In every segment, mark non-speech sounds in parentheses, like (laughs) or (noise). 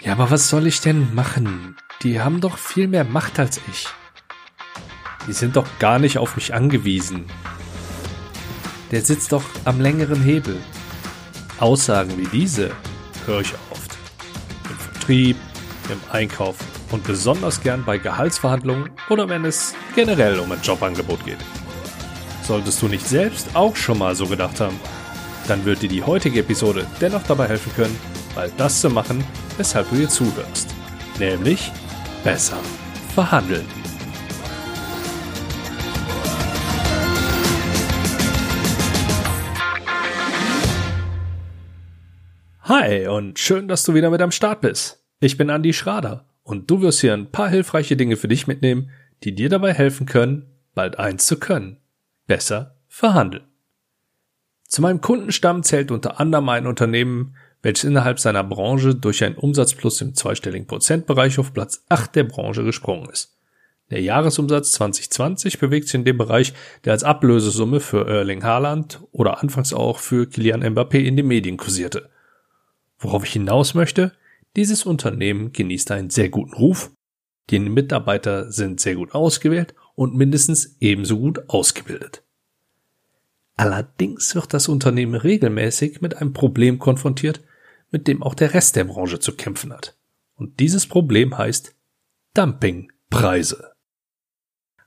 Ja, aber was soll ich denn machen? Die haben doch viel mehr Macht als ich. Die sind doch gar nicht auf mich angewiesen. Der sitzt doch am längeren Hebel. Aussagen wie diese höre ich oft. Im Vertrieb, im Einkauf und besonders gern bei Gehaltsverhandlungen oder wenn es generell um ein Jobangebot geht. Solltest du nicht selbst auch schon mal so gedacht haben, dann wird dir die heutige Episode dennoch dabei helfen können, bald das zu machen, weshalb du hier zuhörst. Nämlich besser verhandeln. Hi und schön, dass du wieder mit am Start bist. Ich bin Andy Schrader und du wirst hier ein paar hilfreiche Dinge für dich mitnehmen, die dir dabei helfen können, bald eins zu können. Besser verhandeln. Zu meinem Kundenstamm zählt unter anderem ein Unternehmen, welches innerhalb seiner Branche durch einen Umsatzplus im zweistelligen Prozentbereich auf Platz 8 der Branche gesprungen ist. Der Jahresumsatz 2020 bewegt sich in dem Bereich, der als Ablösesumme für Erling Haaland oder anfangs auch für Kilian Mbappé in den Medien kursierte. Worauf ich hinaus möchte, dieses Unternehmen genießt einen sehr guten Ruf, die Mitarbeiter sind sehr gut ausgewählt und mindestens ebenso gut ausgebildet. Allerdings wird das Unternehmen regelmäßig mit einem Problem konfrontiert, mit dem auch der Rest der Branche zu kämpfen hat. Und dieses Problem heißt Dumpingpreise.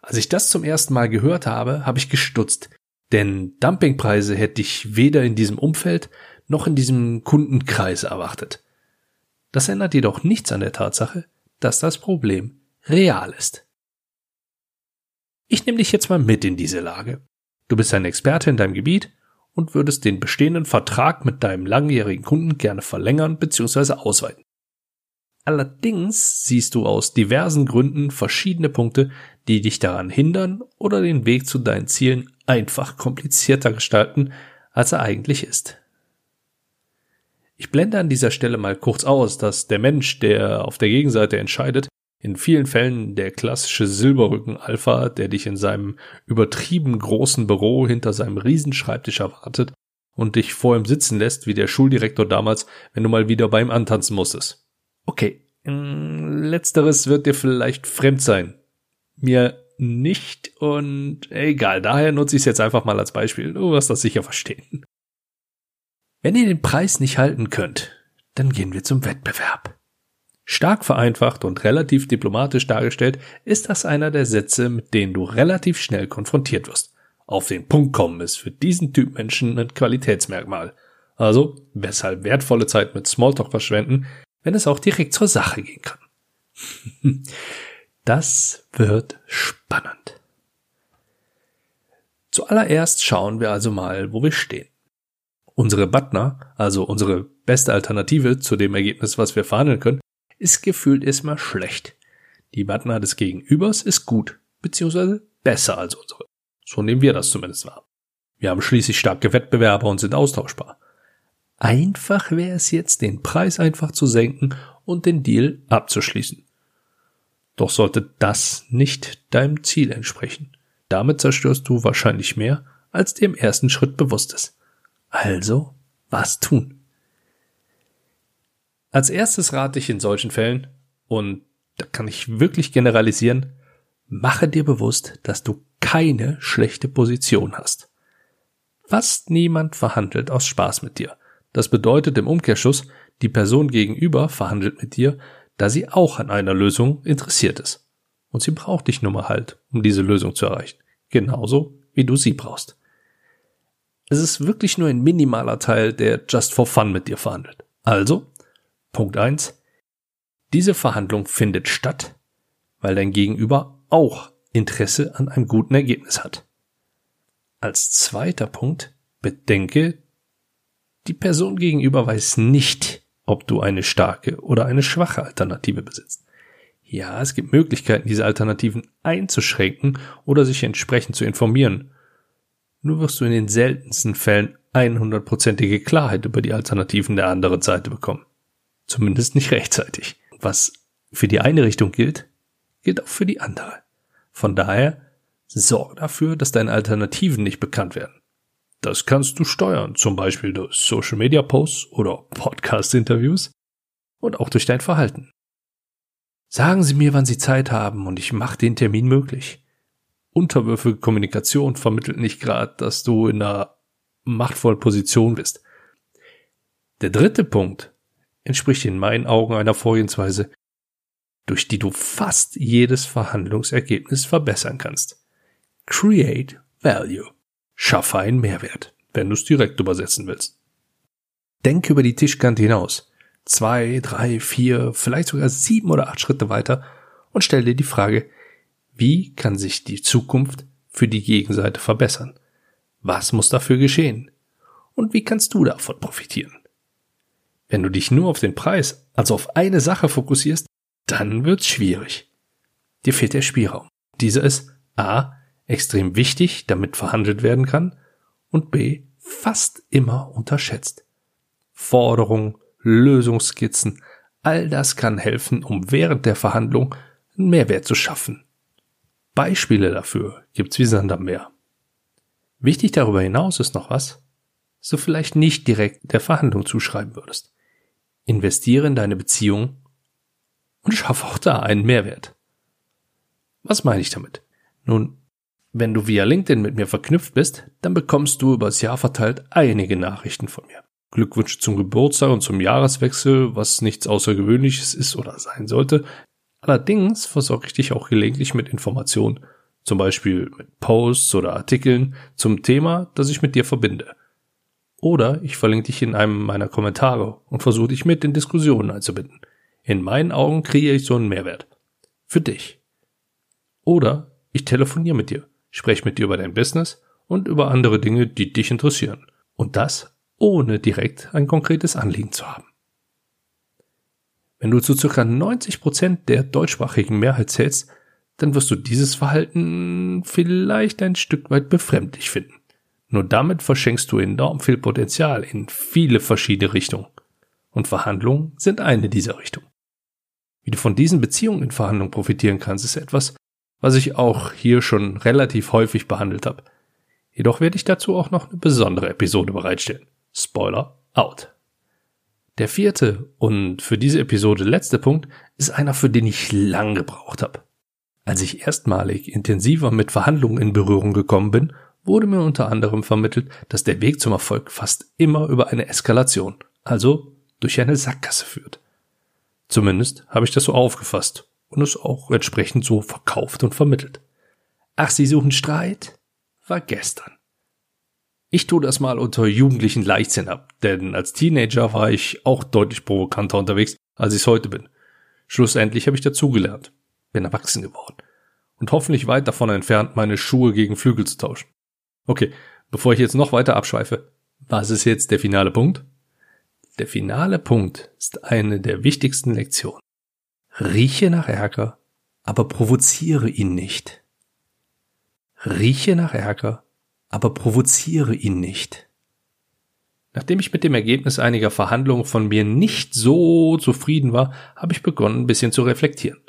Als ich das zum ersten Mal gehört habe, habe ich gestutzt, denn Dumpingpreise hätte ich weder in diesem Umfeld noch in diesem Kundenkreis erwartet. Das ändert jedoch nichts an der Tatsache, dass das Problem real ist. Ich nehme dich jetzt mal mit in diese Lage. Du bist ein Experte in deinem Gebiet und würdest den bestehenden Vertrag mit deinem langjährigen Kunden gerne verlängern bzw. ausweiten. Allerdings siehst du aus diversen Gründen verschiedene Punkte, die dich daran hindern oder den Weg zu deinen Zielen einfach komplizierter gestalten, als er eigentlich ist. Ich blende an dieser Stelle mal kurz aus, dass der Mensch, der auf der Gegenseite entscheidet, in vielen Fällen der klassische Silberrücken-Alpha, der dich in seinem übertrieben großen Büro hinter seinem Riesenschreibtisch erwartet und dich vor ihm sitzen lässt, wie der Schuldirektor damals, wenn du mal wieder beim Antanzen musstest. Okay, letzteres wird dir vielleicht fremd sein. Mir nicht und egal, daher nutze ich es jetzt einfach mal als Beispiel. Du wirst das sicher verstehen. Wenn ihr den Preis nicht halten könnt, dann gehen wir zum Wettbewerb. Stark vereinfacht und relativ diplomatisch dargestellt ist das einer der Sätze, mit denen du relativ schnell konfrontiert wirst. Auf den Punkt kommen ist für diesen Typ Menschen ein Qualitätsmerkmal. Also, weshalb wertvolle Zeit mit Smalltalk verschwenden, wenn es auch direkt zur Sache gehen kann. (laughs) Das wird spannend. Zuallererst schauen wir also mal, wo wir stehen. Unsere Butner, also unsere beste Alternative zu dem Ergebnis, was wir verhandeln können, ist gefühlt erstmal schlecht. Die Butner des Gegenübers ist gut, beziehungsweise besser als unsere. So nehmen wir das zumindest wahr. Wir haben schließlich starke Wettbewerber und sind austauschbar. Einfach wäre es jetzt, den Preis einfach zu senken und den Deal abzuschließen. Doch sollte das nicht deinem Ziel entsprechen. Damit zerstörst du wahrscheinlich mehr, als dir im ersten Schritt bewusst ist. Also, was tun? Als erstes rate ich in solchen Fällen, und da kann ich wirklich generalisieren, mache dir bewusst, dass du keine schlechte Position hast. Fast niemand verhandelt aus Spaß mit dir. Das bedeutet im Umkehrschluss, die Person gegenüber verhandelt mit dir, da sie auch an einer Lösung interessiert ist. Und sie braucht dich nun mal halt, um diese Lösung zu erreichen. Genauso wie du sie brauchst. Es ist wirklich nur ein minimaler Teil, der just for fun mit dir verhandelt. Also Punkt eins: Diese Verhandlung findet statt, weil dein Gegenüber auch Interesse an einem guten Ergebnis hat. Als zweiter Punkt bedenke, die Person gegenüber weiß nicht, ob du eine starke oder eine schwache Alternative besitzt. Ja, es gibt Möglichkeiten, diese Alternativen einzuschränken oder sich entsprechend zu informieren. Nur wirst du in den seltensten Fällen 100%ige Klarheit über die Alternativen der anderen Seite bekommen. Zumindest nicht rechtzeitig. Was für die eine Richtung gilt, gilt auch für die andere. Von daher sorge dafür, dass deine Alternativen nicht bekannt werden. Das kannst du steuern, zum Beispiel durch Social Media Posts oder Podcast Interviews. und auch durch dein Verhalten. Sagen Sie mir, wann Sie Zeit haben und ich mache den Termin möglich. Unterwürfige Kommunikation vermittelt nicht gerade, dass du in einer machtvollen Position bist. Der dritte Punkt entspricht in meinen Augen einer Vorgehensweise, durch die du fast jedes Verhandlungsergebnis verbessern kannst. Create Value. Schaffe einen Mehrwert, wenn du es direkt übersetzen willst. Denk über die Tischkante hinaus. Zwei, drei, vier, vielleicht sogar sieben oder acht Schritte weiter und stell dir die Frage, wie kann sich die Zukunft für die Gegenseite verbessern? Was muss dafür geschehen? Und wie kannst du davon profitieren? Wenn du dich nur auf den Preis, also auf eine Sache fokussierst, dann wird's schwierig. Dir fehlt der Spielraum. Dieser ist A extrem wichtig, damit verhandelt werden kann und B fast immer unterschätzt. Forderungen, Lösungsskizzen, all das kann helfen, um während der Verhandlung einen Mehrwert zu schaffen. Beispiele dafür gibt's wie Sand am Meer. Wichtig darüber hinaus ist noch was, so vielleicht nicht direkt der Verhandlung zuschreiben würdest. Investiere in deine Beziehung und schaffe auch da einen Mehrwert. Was meine ich damit? Nun, wenn du via LinkedIn mit mir verknüpft bist, dann bekommst du übers Jahr verteilt einige Nachrichten von mir. Glückwünsche zum Geburtstag und zum Jahreswechsel, was nichts Außergewöhnliches ist oder sein sollte. Allerdings versorge ich dich auch gelegentlich mit Informationen, zum Beispiel mit Posts oder Artikeln zum Thema, das ich mit dir verbinde. Oder ich verlinke dich in einem meiner Kommentare und versuche dich mit in Diskussionen einzubinden. In meinen Augen kreiere ich so einen Mehrwert. Für dich. Oder ich telefoniere mit dir, spreche mit dir über dein Business und über andere Dinge, die dich interessieren. Und das ohne direkt ein konkretes Anliegen zu haben. Wenn du zu circa 90 Prozent der deutschsprachigen Mehrheit zählst, dann wirst du dieses Verhalten vielleicht ein Stück weit befremdlich finden. Nur damit verschenkst du enorm viel Potenzial in viele verschiedene Richtungen. Und Verhandlungen sind eine dieser Richtungen. Wie du von diesen Beziehungen in Verhandlungen profitieren kannst, ist etwas, was ich auch hier schon relativ häufig behandelt habe. Jedoch werde ich dazu auch noch eine besondere Episode bereitstellen. Spoiler out. Der vierte und für diese Episode letzte Punkt ist einer, für den ich lang gebraucht habe. Als ich erstmalig intensiver mit Verhandlungen in Berührung gekommen bin, wurde mir unter anderem vermittelt, dass der Weg zum Erfolg fast immer über eine Eskalation, also durch eine Sackgasse führt. Zumindest habe ich das so aufgefasst und es auch entsprechend so verkauft und vermittelt. Ach, Sie suchen Streit? War gestern. Ich tue das mal unter jugendlichen Leichtsinn ab, denn als Teenager war ich auch deutlich provokanter unterwegs, als ich es heute bin. Schlussendlich habe ich dazugelernt, bin erwachsen geworden und hoffentlich weit davon entfernt, meine Schuhe gegen Flügel zu tauschen. Okay, bevor ich jetzt noch weiter abschweife, was ist jetzt der finale Punkt? Der finale Punkt ist eine der wichtigsten Lektionen. Rieche nach Ärger, aber provoziere ihn nicht. Rieche nach Ärger, aber provoziere ihn nicht. Nachdem ich mit dem Ergebnis einiger Verhandlungen von mir nicht so zufrieden war, habe ich begonnen, ein bisschen zu reflektieren.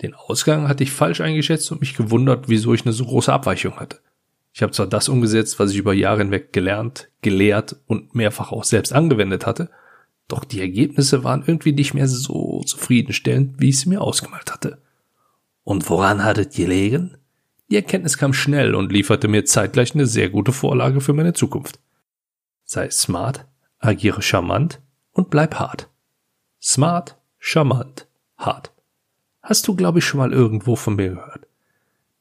Den Ausgang hatte ich falsch eingeschätzt und mich gewundert, wieso ich eine so große Abweichung hatte. Ich habe zwar das umgesetzt, was ich über Jahre hinweg gelernt, gelehrt und mehrfach auch selbst angewendet hatte, doch die Ergebnisse waren irgendwie nicht mehr so zufriedenstellend, wie ich sie mir ausgemalt hatte. Und woran hattet gelegen? Die Erkenntnis kam schnell und lieferte mir zeitgleich eine sehr gute Vorlage für meine Zukunft. Sei smart, agiere charmant und bleib hart. Smart, charmant, hart. Hast du, glaube ich, schon mal irgendwo von mir gehört.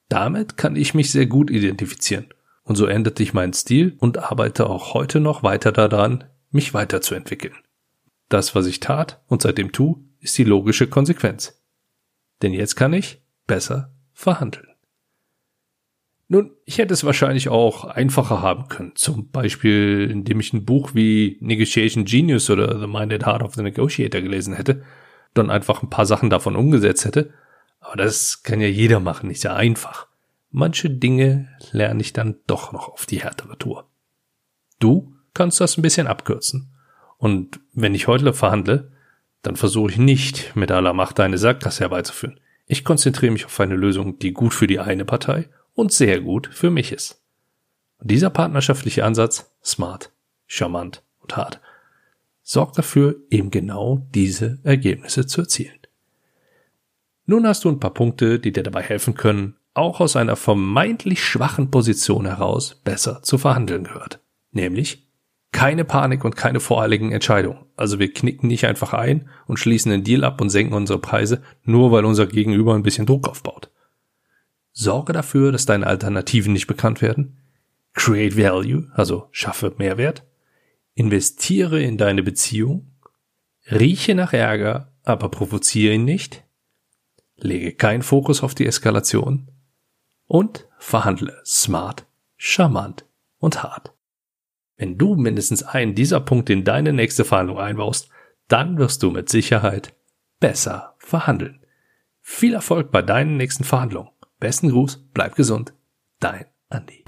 Damit kann ich mich sehr gut identifizieren. Und so änderte ich meinen Stil und arbeite auch heute noch weiter daran, mich weiterzuentwickeln. Das, was ich tat und seitdem tu, ist die logische Konsequenz. Denn jetzt kann ich besser verhandeln. Nun, ich hätte es wahrscheinlich auch einfacher haben können. Zum Beispiel, indem ich ein Buch wie Negotiation Genius oder The Minded Heart of the Negotiator gelesen hätte, dann einfach ein paar Sachen davon umgesetzt hätte. Aber das kann ja jeder machen, ist ja einfach. Manche Dinge lerne ich dann doch noch auf die härtere Tour. Du kannst das ein bisschen abkürzen. Und wenn ich heute verhandle, dann versuche ich nicht mit aller Macht eine Sackgasse herbeizuführen. Ich konzentriere mich auf eine Lösung, die gut für die eine Partei und sehr gut für mich ist. Und dieser partnerschaftliche Ansatz, smart, charmant und hart, Sorg dafür, eben genau diese Ergebnisse zu erzielen. Nun hast du ein paar Punkte, die dir dabei helfen können, auch aus einer vermeintlich schwachen Position heraus besser zu verhandeln gehört. Nämlich keine Panik und keine voreiligen Entscheidungen. Also wir knicken nicht einfach ein und schließen den Deal ab und senken unsere Preise, nur weil unser Gegenüber ein bisschen Druck aufbaut. Sorge dafür, dass deine Alternativen nicht bekannt werden. Create Value, also schaffe Mehrwert. Investiere in deine Beziehung. Rieche nach Ärger, aber provoziere ihn nicht. Lege keinen Fokus auf die Eskalation und verhandle smart, charmant und hart. Wenn du mindestens einen dieser Punkte in deine nächste Verhandlung einbaust, dann wirst du mit Sicherheit besser verhandeln. Viel Erfolg bei deinen nächsten Verhandlungen. Besten Gruß, bleib gesund, dein Andi.